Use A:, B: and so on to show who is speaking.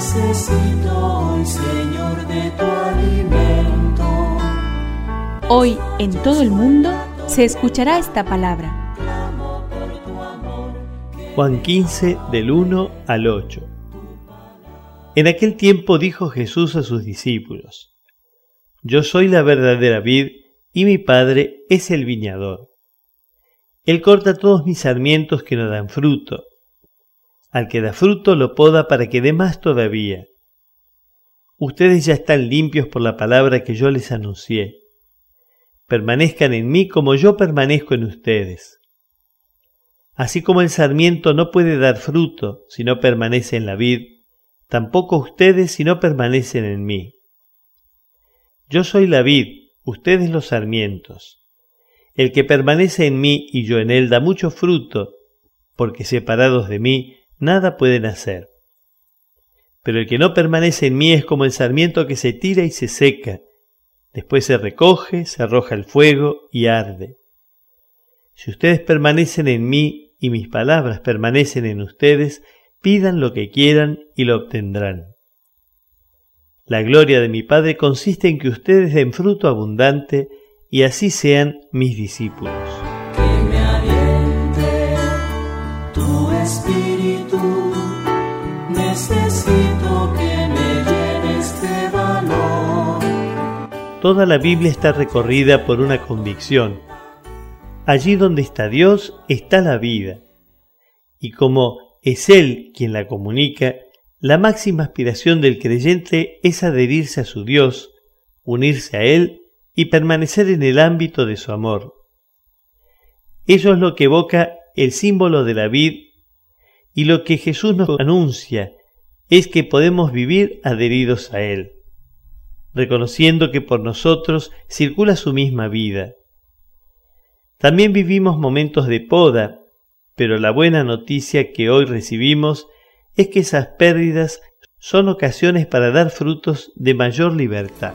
A: Necesito hoy, Señor, de tu alimento.
B: Hoy en todo el mundo se escuchará esta palabra.
C: Juan 15 del 1 al 8. En aquel tiempo dijo Jesús a sus discípulos, Yo soy la verdadera vid y mi Padre es el viñador. Él corta todos mis sarmientos que no dan fruto. Al que da fruto lo poda para que dé más todavía. Ustedes ya están limpios por la palabra que yo les anuncié. Permanezcan en mí como yo permanezco en ustedes. Así como el sarmiento no puede dar fruto si no permanece en la vid, tampoco ustedes si no permanecen en mí. Yo soy la vid, ustedes los sarmientos. El que permanece en mí y yo en él da mucho fruto, porque separados de mí nada pueden hacer. Pero el que no permanece en mí es como el sarmiento que se tira y se seca, después se recoge, se arroja al fuego y arde. Si ustedes permanecen en mí y mis palabras permanecen en ustedes, pidan lo que quieran y lo obtendrán. La gloria de mi Padre consiste en que ustedes den fruto abundante y así sean mis discípulos.
A: Que me tu espíritu.
C: Toda la Biblia está recorrida por una convicción. Allí donde está Dios está la vida. Y como es Él quien la comunica, la máxima aspiración del creyente es adherirse a su Dios, unirse a Él y permanecer en el ámbito de su amor. Eso es lo que evoca el símbolo de la vid y lo que Jesús nos anuncia es que podemos vivir adheridos a Él, reconociendo que por nosotros circula su misma vida. También vivimos momentos de poda pero la buena noticia que hoy recibimos es que esas pérdidas son ocasiones para dar frutos de mayor libertad.